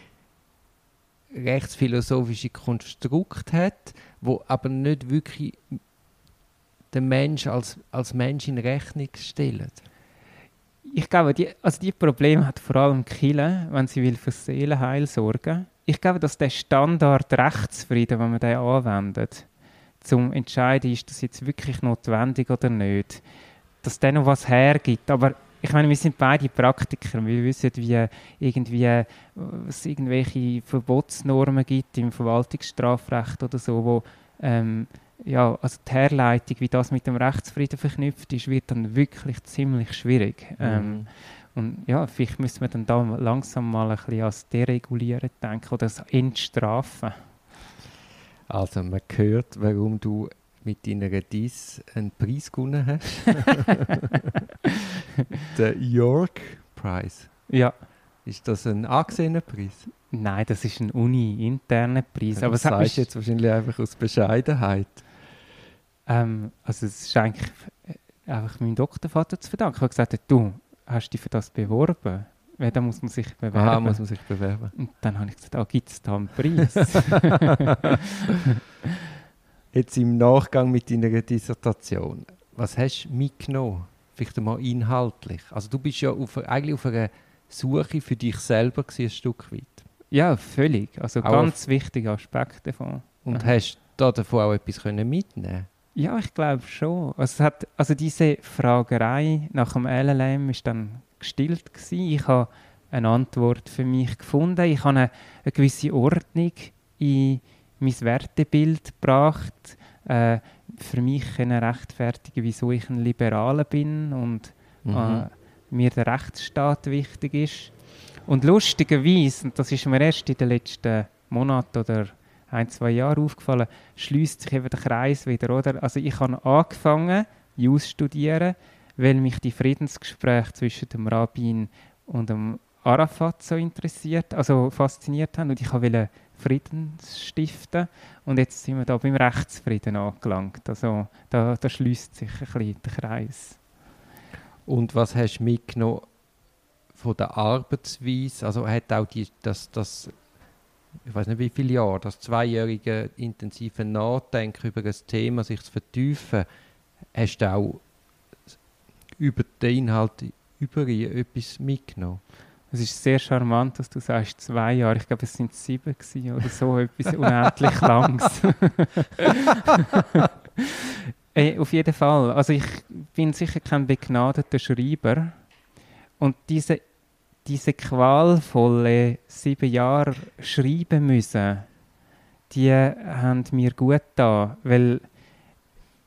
rechtsphilosophische Konstrukte hat, wo aber nicht wirklich den Mensch als, als Mensch in Rechnung stellen. Ich glaube, die, also die Probleme hat vor allem Kille, wenn sie will für Seelenheil sorgen. Ich glaube, dass der Standard Rechtsfrieden, wenn man den anwendet, zum entscheiden, ist das jetzt wirklich notwendig oder nicht, dass der noch was hergibt. Aber ich meine, wir sind beide Praktiker. Wir wissen, wie irgendwie äh, es irgendwelche Verbotsnormen gibt im Verwaltungsstrafrecht oder so, wo ähm, ja, also die Herleitung, wie das mit dem Rechtsfrieden verknüpft ist, wird dann wirklich ziemlich schwierig. Ähm, und ja, vielleicht müssen wir dann da langsam mal ein bisschen als Deregulieren denken oder das Entstrafen. Also man hört, warum du mit deiner Diss einen Preis gewonnen hast. Der York Prize. Ja, Ist das ein angesehener Preis? nein, das ist ein uni-interner Preis. aber das sagst du jetzt wahrscheinlich einfach aus Bescheidenheit. ähm, also es ist eigentlich einfach meinem Doktorvater zu verdanken. Er hat gesagt, du, hast dich für das beworben? Weil da muss man sich bewerben. Aha, muss man sich bewerben. Und dann habe ich gesagt, ah, gibt es da einen Preis? Jetzt im Nachgang mit deiner Dissertation, was hast du mitgenommen? Vielleicht einmal inhaltlich. Also du bist ja auf, eigentlich auf einer Suche für dich selber gewesen, ein Stück weit. ja, völlig. Also Auch ganz wichtiger Aspekt davon. Und Aha. hast da davon auch etwas können mitnehmen Ja, ich glaube schon. Also, hat, also diese Fragerei nach dem LLM ist dann gestillt gewesen. Ich habe eine Antwort für mich gefunden. Ich habe eine, eine gewisse Ordnung in mein Wertebild gebracht. Äh, für mich können rechtfertigen, wieso ich ein Liberaler bin und mhm. äh, mir der Rechtsstaat wichtig ist. Und lustigerweise, und das ist mir erst in den letzten Monaten oder ein, zwei Jahren aufgefallen, schließt sich eben der Kreis wieder, oder? Also ich habe angefangen, Jus studieren, weil mich die Friedensgespräche zwischen dem Rabbin und dem Arafat so interessiert, also fasziniert haben und ich wollte Frieden stiften und jetzt sind wir da beim Rechtsfrieden angelangt. Also da, da schließt sich ein bisschen der Kreis. Und was hast du mitgenommen von der Arbeitsweise? Also hat auch die, das, das ich weiß nicht wie viele Jahre, das zweijährige intensive Nachdenken über ein Thema, sich zu vertiefen, hast du auch über den Inhalt über etwas mitgenommen? Es ist sehr charmant, dass du sagst zwei Jahre. Ich glaube, es sind sieben oder so, etwas unendlich Langes. Ey, auf jeden Fall. Also ich bin sicher kein begnadeter Schreiber. Und diese, diese qualvolle sieben Jahre schreiben müssen, die haben mir gut da, weil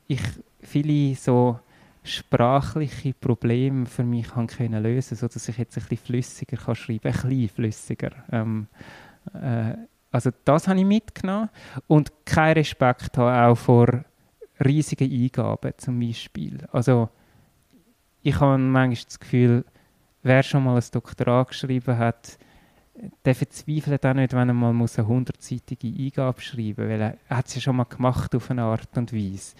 ich viele so sprachliche Probleme für mich haben können lösen, sodass ich jetzt ein bisschen flüssiger kann schreiben, ein bisschen flüssiger. Ähm, äh, also das habe ich mitgenommen und keinen Respekt habe auch vor riesigen Eingaben zum Beispiel. Also ich habe manchmal das Gefühl, wer schon mal ein Doktorat geschrieben hat, der verzweifelt auch nicht, wenn er mal eine 100-seitige Eingabe schreiben muss, weil er hat es ja schon mal gemacht auf eine Art und Weise.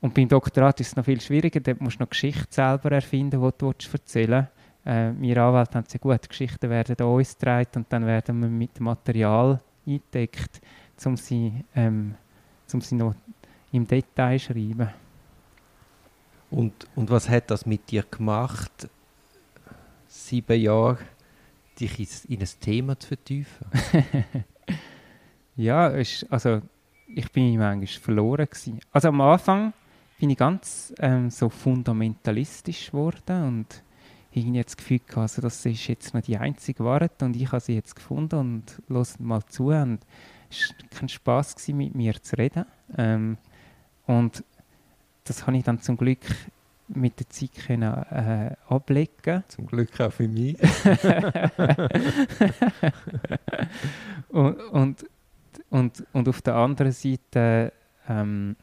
Und beim Doktorat ist es noch viel schwieriger, dort musst du noch Geschichte selber erfinden, die du erzählen willst. Äh, wir Anwälte haben es ja gut, Geschichten werden an uns getragen und dann werden wir mit Material eingedeckt, um sie, ähm, um sie noch im Detail zu schreiben. Und, und was hat das mit dir gemacht, sieben Jahre, dich in ein Thema zu vertiefen? ja, ist, also ich bin manchmal verloren gewesen. Also am Anfang bin ich ganz ähm, so fundamentalistisch geworden und irgendwie jetzt das Gefühl gehabt, also das ist jetzt noch die einzige Wahrheit und ich habe sie jetzt gefunden und los mal zu und es war kein Spass gewesen, mit mir zu reden ähm, und das habe ich dann zum Glück mit der Zeit können, äh, ablegen. Zum Glück auch für mich. und, und, und, und auf der anderen Seite ähm,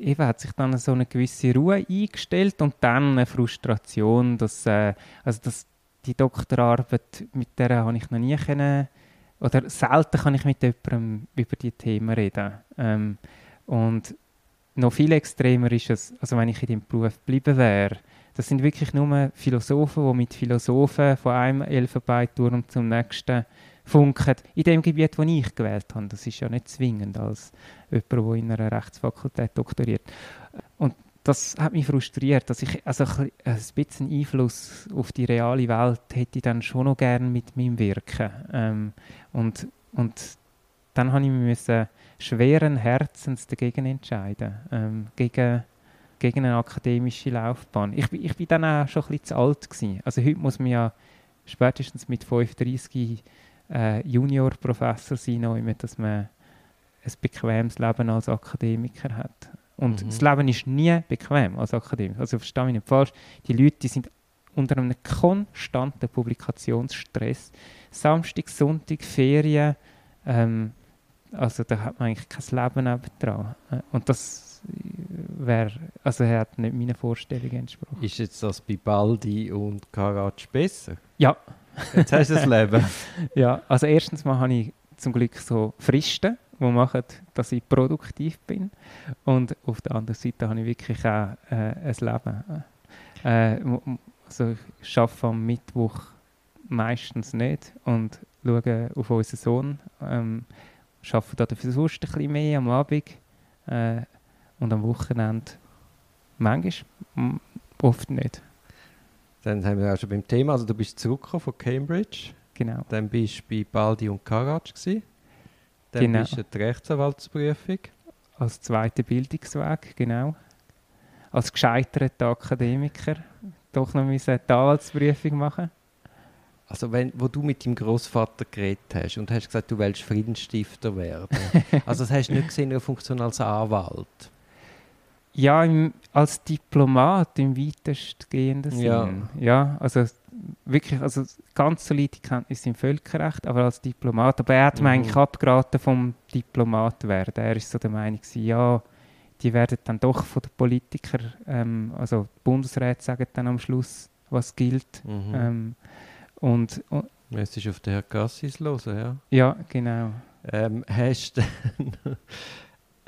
eben hat sich dann so eine gewisse Ruhe eingestellt und dann eine Frustration, dass, äh, also dass die Doktorarbeit, mit der habe ich noch nie können, oder selten kann ich mit jemandem über die Themen reden. Ähm, und noch viel extremer ist es, also wenn ich in dem Beruf geblieben wäre, das sind wirklich nur Philosophen, die mit Philosophen von einem Elfenbeinturm zum nächsten funken, in dem Gebiet, das ich gewählt habe. Das ist ja nicht zwingend als jemand, der in einer Rechtsfakultät doktoriert. Und das hat mich frustriert, dass ich also ein bisschen Einfluss auf die reale Welt hätte ich dann schon noch gerne mit meinem Wirken. Ähm, und, und dann habe ich mich schweren Herzens dagegen entscheiden, ähm, gegen, gegen eine akademische Laufbahn. Ich, ich bin dann auch schon ein bisschen zu alt gewesen. Also heute muss man ja spätestens mit 35 äh, Juniorprofessor sein, immer, dass man ein bequemes Leben als Akademiker hat. Und mhm. das Leben ist nie bequem als Akademiker. Also verstehe mich nicht falsch. Die Leute die sind unter einem konstanten Publikationsstress. Samstag, Sonntag, Ferien. Ähm, also da hat man eigentlich kein Leben nebendran. Äh, und das wäre, also er hat nicht meinen Vorstellungen entsprochen. Ist jetzt das bei Baldi und Karatsch besser? Ja. Jetzt hast du das Leben. ja, also erstens mal habe ich zum Glück so Fristen, die machen, dass ich produktiv bin. Und auf der anderen Seite habe ich wirklich auch äh, ein Leben. Äh, also ich arbeite am Mittwoch meistens nicht und schaue auf unseren Sohn. Ähm, arbeite dafür sonst ein bisschen mehr am Abend äh, und am Wochenende manchmal, oft nicht. Dann haben wir auch schon beim Thema, also du bist zurückgekommen von Cambridge. Genau. Dann bist du bei Baldi und Karatsch gewesen. Dann Genau. bist du die Rechtsanwaltsprüfung. Als zweiter Bildungsweg, genau. Als gescheiterter Akademiker doch noch die Anwaltsprüfung machen. Also wenn, wo du mit deinem Großvater geredet hast und hast gesagt, du willst Friedensstifter werden. also das hast du nicht gesehen in einer Funktion als Anwalt. Ja, im, als Diplomat im weitestgehenden Sinn. Ja. ja, also wirklich, also ganz solide Kenntnisse im Völkerrecht, aber als Diplomat. Aber er hat mir Mhm. eigentlich abgeraten vom Diplomat werden. Er ist so der Meinung, ja, die werden dann doch von den Politikern, ähm, also Bundesräte sagen dann am Schluss, was gilt. Mhm. Ähm, und, und Es ist auf den Herr Cassis los, ja. ja, genau. Ähm, hast du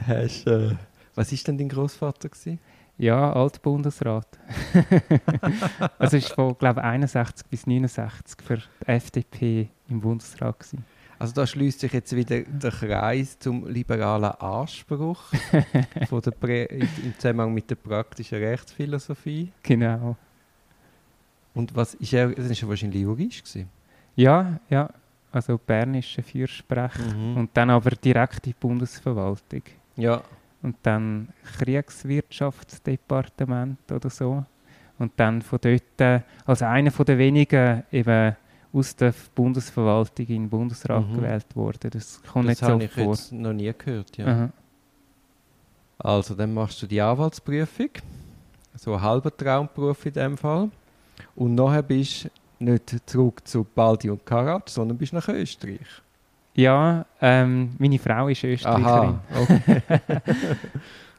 hast, äh, was ist denn dein Großvater gewesen? Ja, Altbundesrat. also war von, glaube ich, 61 bis 69 für die FDP im Bundesrat. Gewesen. Also da schließt sich jetzt wieder der Kreis zum liberalen Anspruch von der Prä im Zusammenhang mit der praktischen Rechtsphilosophie. Genau. Und was ist er? Das ist ja wahrscheinlich Jurist gewesen. Ja, ja. Also bernische Fürsprecher. Mhm. Und dann aber direkt in die Bundesverwaltung. Ja. Und dann Kriegswirtschaftsdepartement oder so. Und dann von dort, äh, als einer von den wenigen eben aus der Bundesverwaltung in den Bundesrat Mhm. gewählt worden. Das kommt Das nicht so habe ich vor. jetzt noch nie gehört. Ja. Aha. Also, dann machst du die Anwaltsprüfung. So ein halber Traumberuf in dem Fall. Und nachher bist du nicht zurück zu Baldi und Karatsch, sondern bist nach Österreich. Ja, ähm, meine Frau ist Österreicherin. Okay.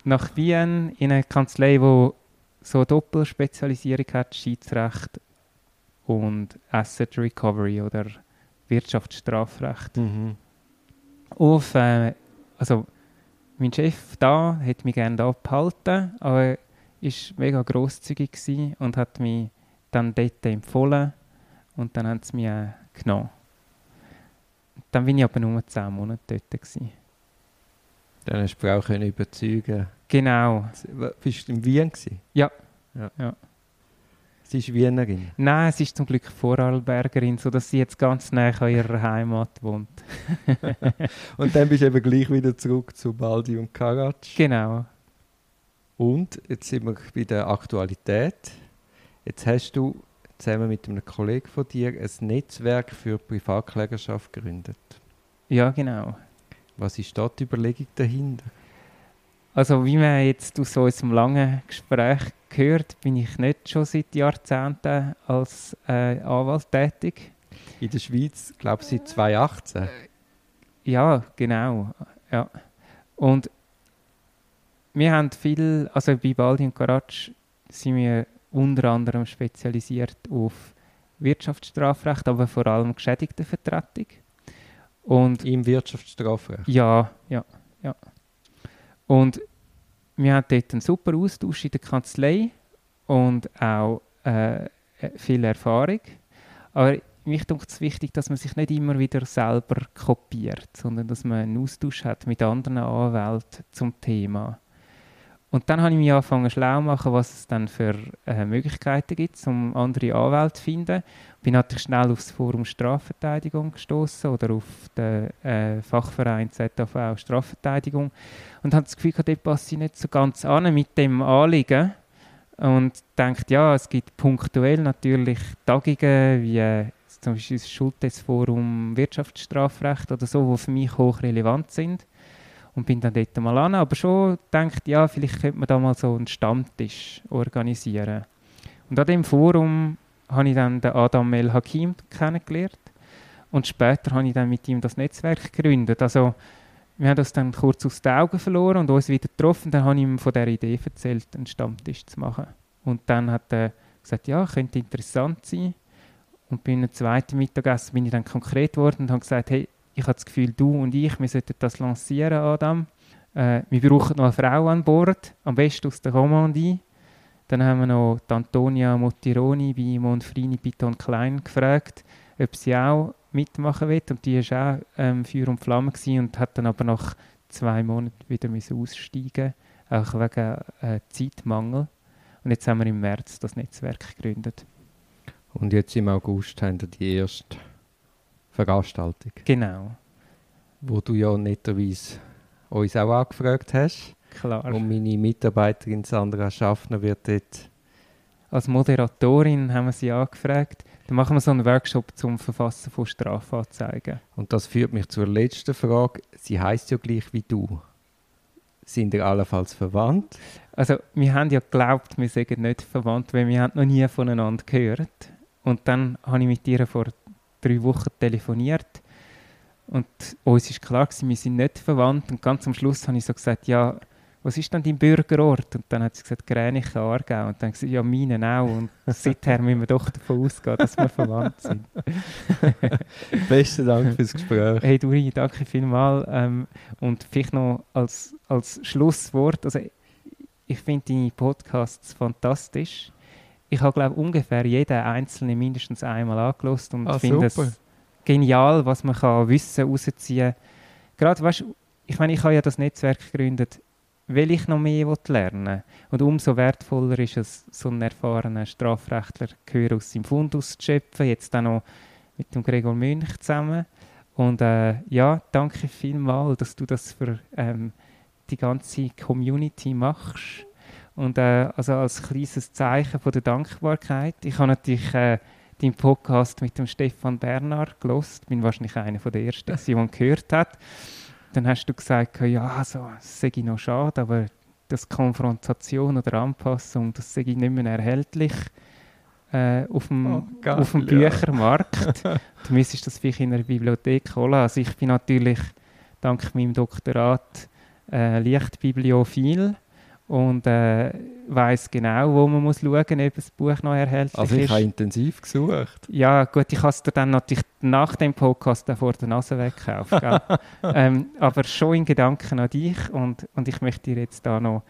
Nach Wien in einer Kanzlei, die so eine Doppelspezialisierung hat, Schiedsrecht und Asset Recovery oder Wirtschaftsstrafrecht. mhm. Auf, äh, also mein Chef da hat mich gerne da behalten, aber er war mega grosszügig gewesen und hat mich dann dort empfohlen und dann haben sie mich äh, genommen. Dann bin ich aber nur 10 Monate dort. Gewesen. Dann hast du die Frau können überzeugen. Genau. Bist du in Wien? Gewesen? Ja. ja. Ja. Sie ist Wienerin. Nein, sie ist zum Glück Vorarlbergerin, sodass sie jetzt ganz nah an ihrer Heimat wohnt. Und dann bist du eben gleich wieder zurück zu Baldi und Karatsch. Genau. Und jetzt sind wir bei der Aktualität. Jetzt hast du zusammen mit einem Kollegen von dir ein Netzwerk für Privatklägerschaft gegründet. Ja, genau. Was ist da die Überlegung dahinter? Also wie man jetzt aus unserem langen Gespräch gehört, bin ich nicht schon seit Jahrzehnten als äh, Anwalt tätig. In der Schweiz, glaube ich, seit 2018. Ja, genau. Ja. Und wir haben viel, also bei Baldi und Karatsch sind wir unter anderem spezialisiert auf Wirtschaftsstrafrecht, aber vor allem Geschädigtenvertretung. Und Im Wirtschaftsstrafrecht. ja, ja, ja. Und wir haben dort einen super Austausch in der Kanzlei und auch äh, viel Erfahrung. Aber mich denke es wichtig, dass man sich nicht immer wieder selber kopiert, sondern dass man einen Austausch hat mit anderen Anwälten zum Thema. Und dann habe ich mich angefangen schlau zu machen, was es dann für äh, Möglichkeiten gibt, um andere Anwälte zu finden. Bin natürlich schnell auf das Forum Strafverteidigung gestoßen oder auf den äh, Fachverein ZAV Strafverteidigung und habe das Gefühl, dort passe ich nicht so ganz an mit dem Anliegen und denkt, ja, es gibt punktuell natürlich Tagungen wie äh, zum Beispiel das Schultesforum Wirtschaftsstrafrecht oder so, die für mich hochrelevant sind und bin dann dort mal an, aber schon denkt, ja, vielleicht könnte man da mal so einen Stammtisch organisieren. Und an dem Forum habe ich dann den Adam El Hakim kennengelernt und später habe ich dann mit ihm das Netzwerk gegründet. Also wir haben das dann kurz aus den Augen verloren und uns wieder getroffen. Dann habe ich ihm von der Idee erzählt, einen Stammtisch zu machen. Und dann hat er gesagt, ja, könnte interessant sein. Und bei einem zweiten Mittagessen bin ich dann konkret geworden und habe gesagt, hey, ich habe das Gefühl, du und ich, wir sollten das lancieren, Adam. Äh, wir brauchen noch eine Frau an Bord, am besten aus der Romandie. Dann haben wir noch die Antonia Mottironi bei Monfrini Piton Klein gefragt, ob sie auch mitmachen will. Und die war auch ähm, Feuer und Flamme und hat dann aber nach zwei Monaten wieder aussteigen auch wegen äh, Zeitmangel. Und jetzt haben wir im März das Netzwerk gegründet. Und jetzt im August haben wir die erste Veranstaltung. Genau. wo du ja netterweise uns auch angefragt hast. Klar. Und meine Mitarbeiterin Sandra Schaffner wird dort Als Moderatorin haben wir sie angefragt. Dann machen wir so einen Workshop zum Verfassen von Strafanzeigen. Und das führt mich zur letzten Frage. Sie heißt ja gleich wie du. Sind ihr allenfalls verwandt? Also, wir haben ja geglaubt, wir seien nicht verwandt, weil wir haben noch nie voneinander gehört. Und dann habe ich mit ihr vor drei Wochen telefoniert und uns ist klar gewesen, wir sind nicht verwandt. Und ganz am Schluss habe ich so gesagt, ja, was ist denn dein Bürgerort? Und dann hat sie gesagt, Gränichen, Aargau. Und dann habe ich gesagt, ja, meinen auch. Und seither müssen wir doch davon ausgehen, dass wir verwandt sind. Besten Dank fürs Gespräch. Hey Duri, danke vielmals. Ähm, und vielleicht noch als, als Schlusswort, also ich finde deine Podcasts fantastisch. Ich habe, glaube ungefähr jeden einzelnen mindestens einmal angelost und Ah, finde es genial, was man kann Wissen rausziehen kann. Gerade, weißt ich meine, ich habe ja das Netzwerk gegründet, weil ich noch mehr lernen will. Und umso wertvoller ist es, so einen erfahrenen Strafrechtler Gehör aus seinem Fundus zu schöpfen, jetzt auch noch mit dem Gregor Münch zusammen. Und äh, ja, danke vielmals, dass du das für ähm, die ganze Community machst. Und äh, also als kleines Zeichen von der Dankbarkeit. Ich habe natürlich äh, deinen Podcast mit dem Stefan Bernhard gelost. Bin wahrscheinlich einer der ersten, der ihn gehört hat. Dann hast du gesagt, ja, also, das sei noch schade, aber das Konfrontation oder Anpassung, das sei nicht mehr erhältlich äh, auf dem, Oh, geil, auf dem. Büchermarkt. du müsstest das vielleicht in einer Bibliothek holen. Also ich bin natürlich dank meinem Doktorat äh, Lichtbibliophil und äh, weiß genau, wo man muss schauen muss, ob das Buch noch erhältlich Also ich ist. habe intensiv gesucht. Ja, gut, ich habe es dir dann natürlich nach dem Podcast vor der Nase weggekauft. ähm, aber schon in Gedanken an dich und, und ich möchte dir jetzt da noch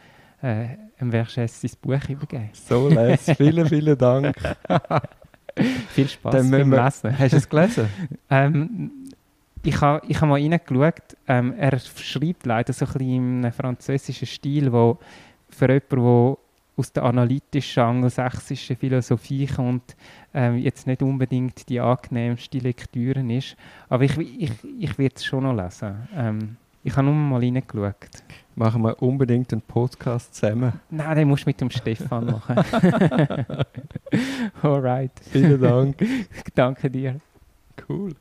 äh, ein Verges sein Buch übergeben. So les. vielen, vielen Dank. Viel Spaß beim wir- Lesen. Hast du es gelesen? Ähm, ich habe ich ha mal reingeschaut. Ähm, er schreibt leider so ein bisschen in einem französischen Stil, wo für jemanden, der aus der analytischen angelsächsischen Philosophie kommt, ähm, jetzt nicht unbedingt die angenehmste Lektüre ist. Aber ich, ich, ich werde es schon noch lesen. Ähm, ich habe nur mal reingeschaut. Machen wir unbedingt einen Podcast zusammen. Nein, den musst du mit dem Stefan machen. Alright. Vielen Dank. Danke dir. Cool.